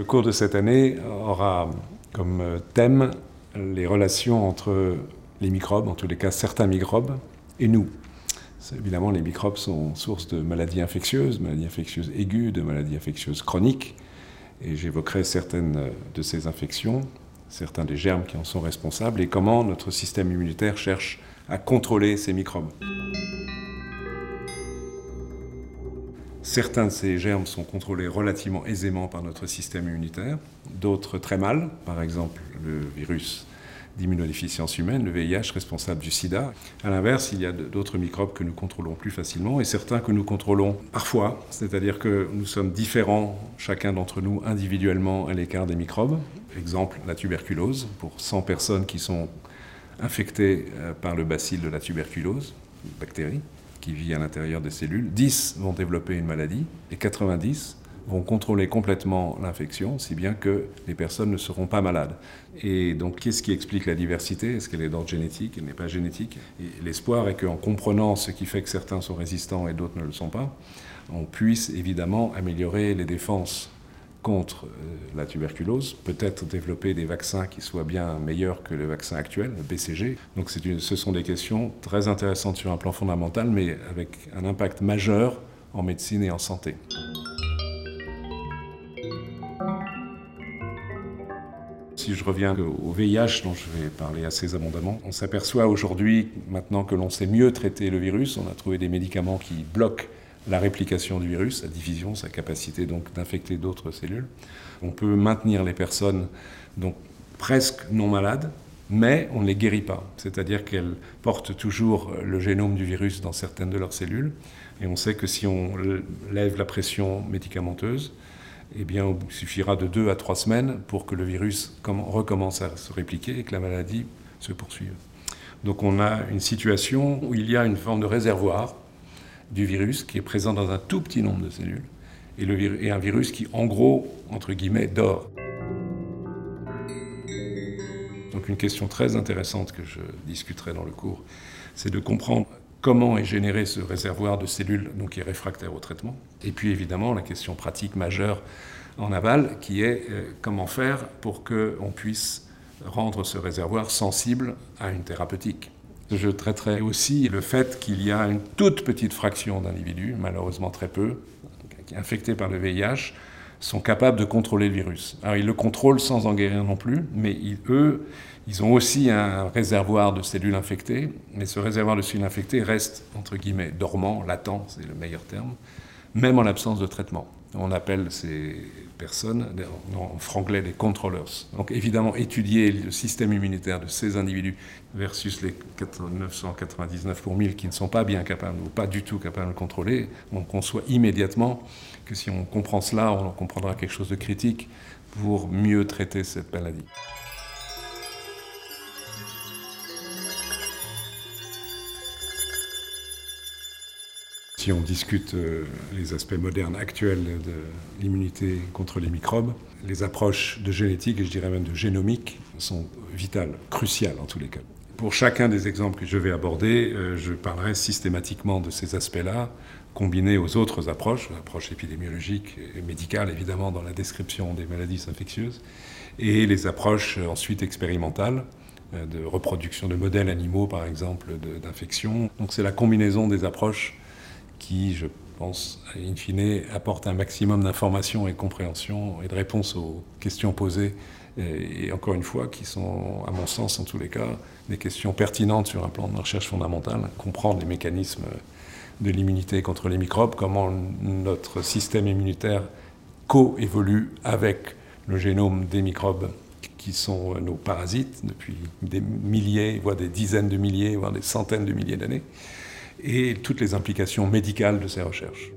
Le cours de cette année aura comme thème les relations entre les microbes, en tous les cas certains microbes, et nous. Évidemment, les microbes sont source de maladies infectieuses, maladies infectieuses aiguës, de maladies infectieuses chroniques, et j'évoquerai certaines de ces infections, certains des germes qui en sont responsables, et comment notre système immunitaire cherche à contrôler ces microbes. Certains de ces germes sont contrôlés relativement aisément par notre système immunitaire, d'autres très mal, par exemple le virus d'immunodéficience humaine, le VIH responsable du sida. A l'inverse, il y a d'autres microbes que nous contrôlons plus facilement et certains que nous contrôlons parfois, c'est-à-dire que nous sommes différents, chacun d'entre nous individuellement à l'écart des microbes. Exemple, la tuberculose, pour 100 personnes qui sont infectées euh, par le bacille de la tuberculose, bactérie, qui vit à l'intérieur des cellules, 10 vont développer une maladie et 90 vont contrôler complètement l'infection, si bien que les personnes ne seront pas malades. Et donc, qu'est-ce qui explique la diversité? Est-ce qu'elle est d'ordre génétique? Elle n'est pas génétique. l'espoir est qu'en comprenant ce qui fait que certains sont résistants et d'autres ne le sont pas, on puisse évidemment améliorer les défenses contre euh, la tuberculose, peut-être développer des vaccins qui soient bien meilleurs que le vaccin actuel, le BCG. Donc ce sont des questions très intéressantes sur un plan fondamental, mais avec un impact majeur en médecine et en santé. Si je reviens au VIH, dont je vais parler assez abondamment, on s'aperçoit aujourd'hui, maintenant que l'on sait mieux traiter le virus, on a trouvé des médicaments qui bloquent la réplication du virus, sa division, sa capacité donc d'infecter d'autres cellules. On peut maintenir les personnes donc presque non malades, mais on ne les guérit pas. C'est-à-dire qu'elles portent toujours le génome du virus dans certaines de leurs cellules. Et on sait que si on lève la pression médicamenteuse, eh bien, il suffira de deux à trois semaines pour que le virus recommence à se répliquer et que la maladie se poursuive. Donc on a une situation où il y a une forme de réservoir du virus qui est présent dans un tout petit nombre de cellules et, un virus qui, en gros, entre guillemets, dort. Donc une question très intéressante que je discuterai dans le cours, c'est de comprendre comment est généré ce réservoir de cellules donc, qui est réfractaire au traitement. Et puis évidemment la question pratique majeure en aval qui est euh, comment faire pour qu'on puisse rendre ce réservoir sensible à une thérapeutique. Je traiterai aussi le fait qu'il y a une toute petite fraction d'individus, malheureusement très peu, infectés par le VIH, sont capables de contrôler le virus. Alors ils le contrôlent sans en guérir non plus, mais eux, ils ont aussi un réservoir de cellules infectées, mais ce réservoir de cellules infectées reste, entre guillemets, dormant, latent, c'est le meilleur terme, même en l'absence de traitement. On appelle ces personnes, en franglais, des controllers. Donc évidemment, étudier le système immunitaire de ces individus versus les 999 pour 1000 qui ne sont pas bien capables ou pas du tout capables de le contrôler, on conçoit immédiatement que si on comprend cela, on comprendra quelque chose de critique pour mieux traiter cette maladie. Si on discute euh, les aspects modernes actuels de l'immunité contre les microbes, les approches de génétique et je dirais même de génomique sont vitales, cruciales en tous les cas. Pour chacun des exemples que je vais aborder, euh, je parlerai systématiquement de ces aspects-là, combinés aux autres approches, l'approche épidémiologique et médicale évidemment dans la description des maladies infectieuses, et les approches ensuite expérimentales, euh, de reproduction de modèles animaux par exemple d'infection. Donc c'est la combinaison des approches qui, je pense, in fine, apporte un maximum d'informations et de compréhension et de réponses aux questions posées, et, encore une fois, qui sont, à mon sens, en tous les cas, des questions pertinentes sur un plan de recherche fondamentale, comprendre les mécanismes de l'immunité contre les microbes, comment notre système immunitaire co-évolue avec le génome des microbes qui sont nos parasites depuis des milliers, voire des dizaines de milliers, voire des centaines de milliers d'années et toutes les implications médicales de ces recherches.